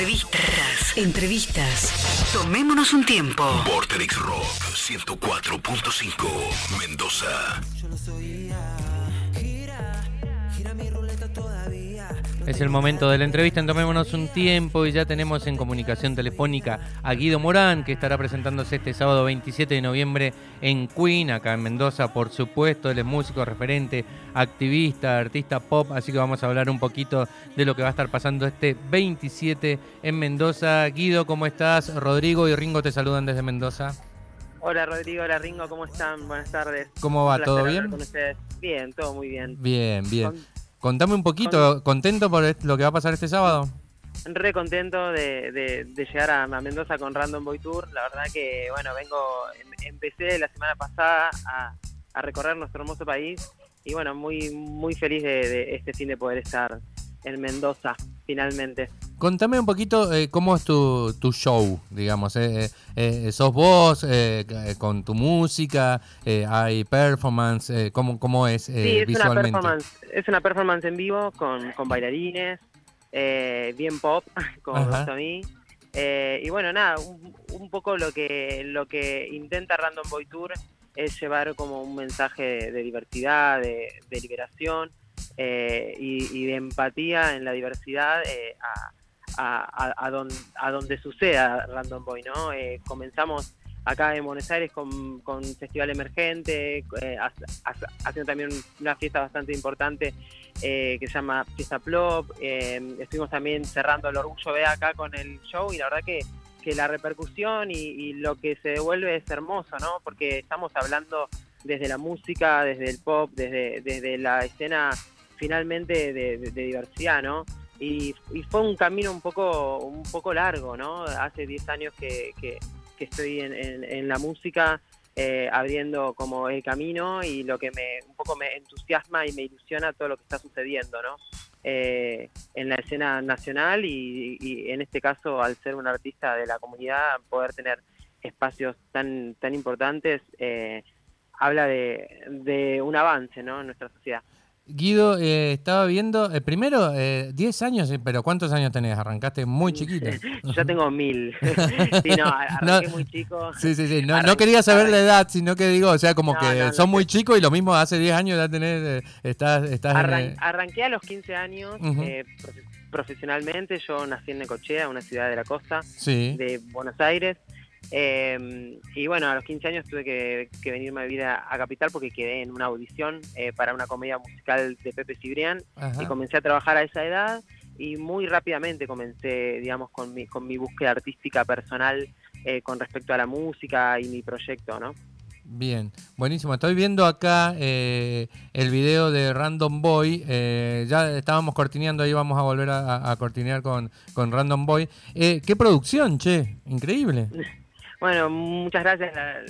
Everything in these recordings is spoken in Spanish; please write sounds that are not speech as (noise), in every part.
Entrevistas, entrevistas. Tomémonos un tiempo. Vorterix Rock 104.5 Mendoza. Es el momento de la entrevista, en tomémonos un tiempo y ya tenemos en comunicación telefónica a Guido Morán, que estará presentándose este sábado 27 de noviembre en Queen, acá en Mendoza, por supuesto. Él es músico referente, activista, artista pop, así que vamos a hablar un poquito de lo que va a estar pasando este 27 en Mendoza. Guido, ¿cómo estás? Rodrigo y Ringo te saludan desde Mendoza. Hola Rodrigo, hola Ringo, ¿cómo están? Buenas tardes. ¿Cómo va? ¿Todo bien? hablar con ustedes. Bien, todo muy bien. Bien, bien. Con- Contame un poquito, ¿contento por lo que va a pasar este sábado? Re contento de, de- de llegar a, a Mendoza con Random Boy Tour. La verdad que, bueno, vengo, em- empecé la semana pasada a, a recorrer nuestro hermoso país y, bueno, muy muy feliz de, de este fin de poder estar en Mendoza, finalmente. Contame un poquito eh, cómo es tu, tu show, digamos. eh, eh, eh, ¿Sos vos eh, con tu música? ¿Hay performance? eh, ¿cómo, ¿Cómo es Sí, es una performance, es una performance en vivo con, con bailarines, eh, bien pop, (laughs) como me gusta a mí. Eh, y bueno, nada, un, un poco lo que lo que intenta Random Boy Tour es llevar como un mensaje de, de diversidad, de, de liberación eh, y, y de empatía en la diversidad eh, a, a, a, a don- a donde suceda Random Boy, ¿no? Eh, comenzamos acá en Buenos Aires con, con Festival Emergente, eh, haciendo también una fiesta bastante importante eh, que se llama Fiesta Plop. eh, estuvimos también cerrando el Orgullo B acá con el show y la verdad que, que la repercusión y, y lo que se devuelve es hermoso, ¿no? Porque estamos hablando desde la música, desde el pop, desde, desde la escena finalmente de, de- de diversidad, ¿no? Y, fue un camino un poco, un poco largo, ¿no? Hace 10 años que, que- estoy en, en- en la música, eh, abriendo como el camino y lo que me un poco me entusiasma y me ilusiona todo lo que está sucediendo, ¿no? Eh, en la escena nacional y, y en este caso al ser un artista de la comunidad poder tener espacios tan tan importantes eh, habla de, de un avance, ¿no? En nuestra sociedad. Guido, eh, estaba viendo, eh, primero, eh, 10 años, eh, pero ¿cuántos años tenés? Arrancaste muy chiquito. (laughs) Yo tengo mil. (laughs) sí, no, arranqué muy chico. Sí, sí, sí. No, quería saber la edad, sino que digo, o sea, como No, que sos muy sé. chico y lo mismo hace 10 años ya tenés, eh, estás, estás en, Arran- eh, arranqué a los 15 años eh, profe- profesionalmente. Yo nací en Necochea, una ciudad de la costa Sí. de Buenos Aires. Eh, y bueno, a los 15 años tuve que, que venirme a vivir a, a Capital porque quedé en una audición eh, para una comedia musical de Pepe Cibrián Ajá. y comencé a trabajar a esa edad y muy rápidamente comencé, digamos, con mi, con mi búsqueda artística personal eh, con respecto a la música y mi proyecto, ¿no? Bien, buenísimo. Estoy viendo acá eh, el video de Random Boy. eh, ya estábamos cortineando, ahí vamos a volver a, a- a cortinear con, con Random Boy. Eh, ¿Qué producción, che? Increíble. (laughs) Bueno, muchas gracias. La,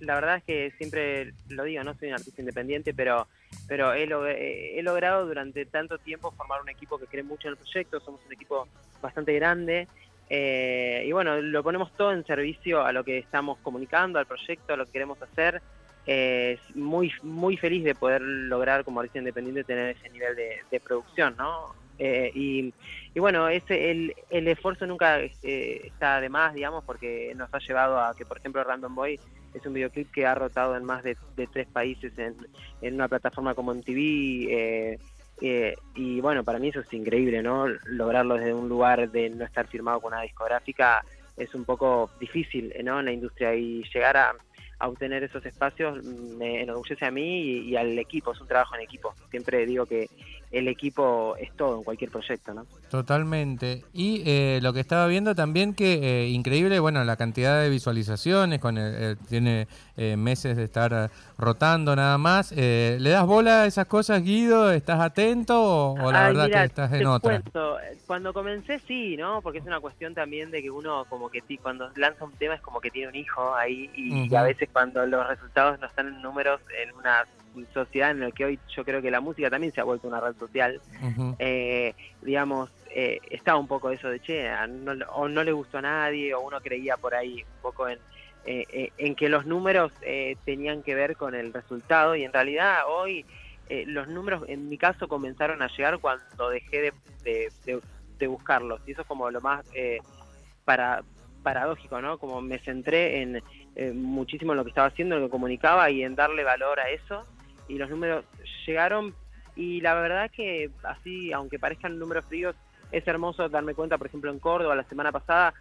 la verdad es que siempre lo digo, no soy un artista independiente, pero pero he, log- eh, he logrado durante tanto tiempo formar un equipo que cree mucho en el proyecto. Somos un equipo bastante grande. eh, y bueno, lo ponemos todo en servicio a lo que estamos comunicando, al proyecto, a lo que queremos hacer. Eh, muy muy feliz de poder lograr como artista independiente tener ese nivel de, de producción, ¿no? Eh, y, y bueno, ese el, el esfuerzo nunca eh, está de más, digamos, porque nos ha llevado a que, por ejemplo, Random Boy es un videoclip que ha rotado en más de, de tres países en, en una plataforma como MTV. Eh, eh, y bueno, para mí eso es increíble, ¿no? Lograrlo desde un lugar de no estar firmado con una discográfica es un poco difícil, ¿no? En la industria y llegar a, a obtener esos espacios me enorgullece a mí y, y al equipo, es un trabajo en equipo. Siempre digo que el equipo es todo en cualquier proyecto, ¿no? Totalmente. Y eh, lo que estaba viendo también que eh, increíble, bueno, la cantidad de visualizaciones, con el- el- tiene eh, meses de estar rotando nada más. Eh, ¿Le das bola a esas cosas, Guido? ¿Estás atento o, o la Ay, verdad mira, que estás en te otra? cuento, cuando comencé sí, ¿no? Porque es una cuestión también de que uno como que cuando lanza un tema es como que tiene un hijo ahí y, Ujú. a veces cuando los resultados no están en números en una sociedad en la que hoy yo creo que la música también se ha vuelto una red social, eh, digamos, eh, estaba un poco eso de, che, no, o no le gustó a nadie, o uno creía por ahí un poco en, eh, eh, en que los números eh, tenían que ver con el resultado, y en realidad hoy eh, los números, en mi caso, comenzaron a llegar cuando dejé de, de- de- de buscarlos. Y eso es como lo más para, paradójico, ¿no? Como me centré en eh, muchísimo en lo que estaba haciendo, en lo que comunicaba y en darle valor a eso. Y los números llegaron y la verdad que así, aunque parezcan números fríos, es hermoso darme cuenta, por ejemplo, en Córdoba la semana pasada,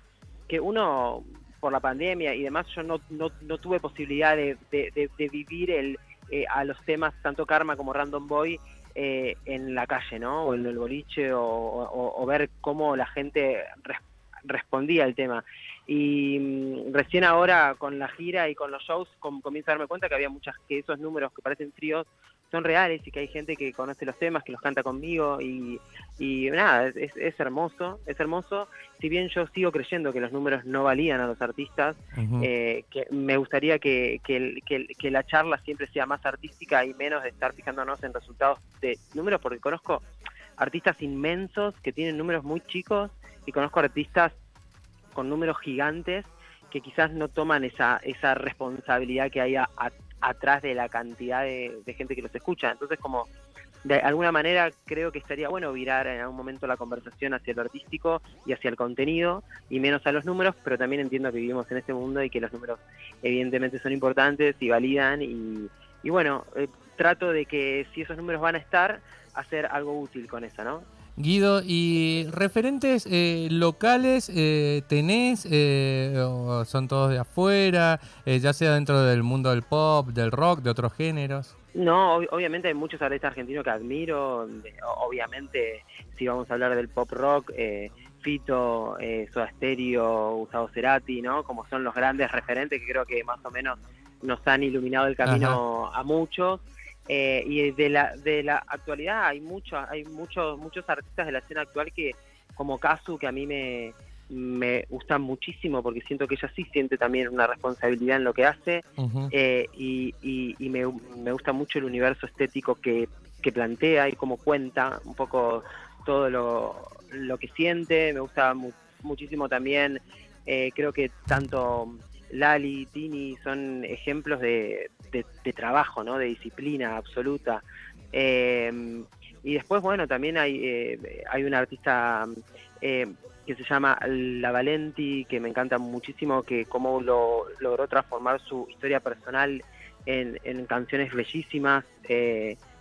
que uno, por la pandemia y demás, yo no, no, no tuve posibilidad de, de, vivir el, eh, a los temas, tanto Karma como Random Boy, eh, en la calle, ¿no? O en el boliche, o, o, ver cómo la gente respondía al tema. Y mm, recién ahora con la gira y con los shows comienzo a darme cuenta que había muchas, que esos números que parecen fríos son reales y que hay gente que conoce los temas, que los canta conmigo y, y nada, es, es, hermoso, es hermoso. Si bien yo sigo creyendo que los números no valían a los artistas, eh, que me gustaría que, que, que, la charla siempre sea más artística y menos de estar fijándonos en resultados de números, porque conozco artistas inmensos que tienen números muy chicos y conozco artistas con números gigantes que quizás no toman esa, esa responsabilidad que hay atrás de la cantidad de, gente que los escucha. Entonces, como de alguna manera creo que estaría bueno virar en algún momento la conversación hacia lo artístico y hacia el contenido y menos a los números, pero también entiendo que vivimos en este mundo y que los números evidentemente son importantes y validan y, y bueno, eh, trato de que si esos números van a estar, hacer algo útil con eso, ¿no? Guido, ¿y referentes eh, locales eh, tenés? Eh, o ¿Son todos de afuera? ya sea dentro del mundo del pop, del rock, de otros géneros. No, obviamente hay muchos artistas argentinos que admiro. Obviamente, si vamos a hablar del pop rock, Fito, Soda Stereo, Gustavo Cerati, ¿no? Como son los grandes referentes que creo que más o menos nos han iluminado el camino a muchos. Eh, y de la, de la actualidad hay muchos hay muchos muchos artistas de la escena actual que como Kazu que a mí me, me gustan muchísimo porque siento que ella sí siente también una responsabilidad en lo que hace. Eh, y, y, me, me, gusta mucho el universo estético que, que plantea y cómo cuenta un poco todo lo, lo que siente. Me gusta muchísimo también eh, creo que tanto Lali, Tini son ejemplos de, de, trabajo, ¿no? de disciplina absoluta. Eh, y después, bueno, también hay, eh, hay un artista eh, que se llama La Valenti, que me encanta muchísimo, que cómo lo, logró transformar su historia personal en, en canciones bellísimas.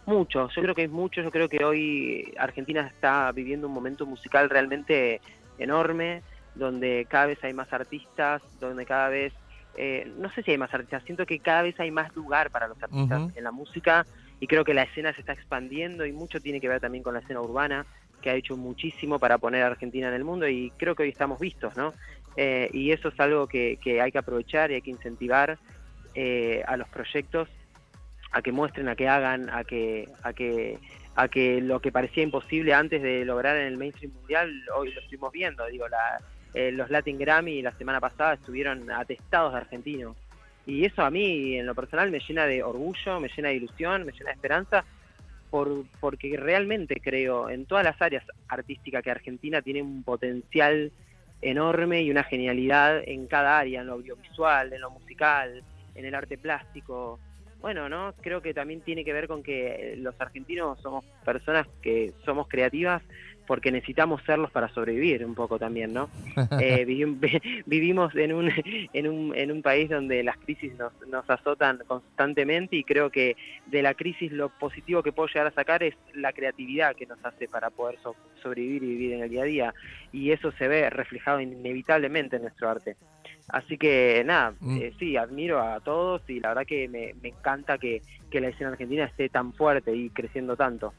mucho, yo creo que es mucho, yo creo que hoy Argentina está viviendo un momento musical realmente enorme donde cada vez hay más artistas, donde cada vez, eh, no sé si hay más artistas, siento que cada vez hay más lugar para los artistas en la música y creo que la escena se está expandiendo y mucho tiene que ver también con la escena urbana, que ha hecho muchísimo para poner a Argentina en el mundo y creo que hoy estamos vistos, ¿no? Eh, y eso es algo que, hay que aprovechar y hay que incentivar eh, a los proyectos a que muestren, a que hagan, a que, a que a que lo que parecía imposible antes de lograr en el mainstream mundial, hoy lo estuvimos viendo, digo, la, eh, los Latin Grammy la semana pasada estuvieron atestados de argentinos. Y eso a mí, en lo personal, me llena de orgullo, me llena de ilusión, me llena de esperanza, por, porque realmente creo en todas las áreas artísticas que Argentina tiene un potencial enorme y una genialidad en cada área, en lo audiovisual, en lo musical, en el arte plástico. Bueno, ¿no? Creo que también tiene que ver con que los argentinos somos personas que somos creativas porque necesitamos serlos para sobrevivir un poco también, ¿no? (laughs) Eh, (laughs) vivimos en un, en, un, en un país donde las crisis nos, nos azotan constantemente y creo que de la crisis lo positivo que puedo llegar a sacar es la creatividad que nos hace para poder sobrevivir y vivir en el día a día y eso se ve reflejado inevitablemente en nuestro arte. Así que nada, mm. eh, sí, admiro a todos y la verdad que me, me encanta que, que la escena argentina esté tan fuerte y creciendo tanto.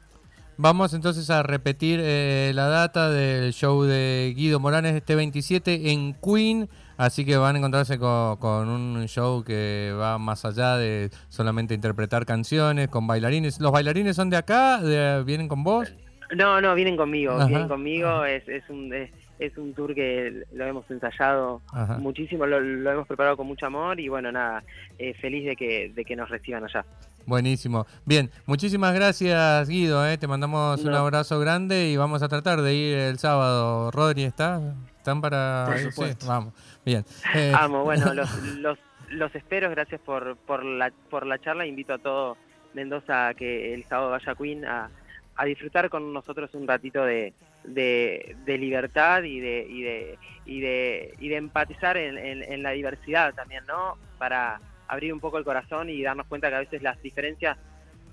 Vamos entonces a repetir eh, la data del show de Guido Morales este 27 en Queen, así que van a encontrarse con, un show que va más allá de solamente interpretar canciones con bailarines. ¿Los bailarines son de acá? ¿Vienen con vos? No, no, vienen conmigo, vienen conmigo, es, es un... Es, un tour que lo hemos ensayado muchísimo, lo, hemos preparado con mucho amor y bueno, nada, eh, feliz de que, de que nos reciban allá. Buenísimo. Bien, muchísimas gracias Guido, ¿eh? te mandamos un abrazo grande y vamos a tratar de ir el sábado. Rodri, ¿está? ¿Están para...? Por vamos. Bien. Eh, vamos, bueno, (laughs) los, los, los espero, gracias por, por, la, por la charla. Invito a todo Mendoza a que el sábado vaya a Queen a, a disfrutar con nosotros un ratito de, de, de libertad y de, y de, y de, y de empatizar en, en- en la diversidad también, ¿no? Para abrir un poco el corazón y darnos cuenta que a veces las diferencias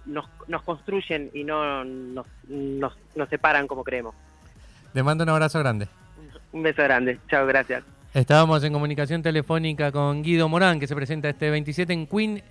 nos, nos construyen y no nos, nos, nos separan como creemos. Te mando un abrazo grande. Un beso grande. Chao, gracias. Estábamos en comunicación telefónica con Guido Morán, que se presenta este 27 en Queen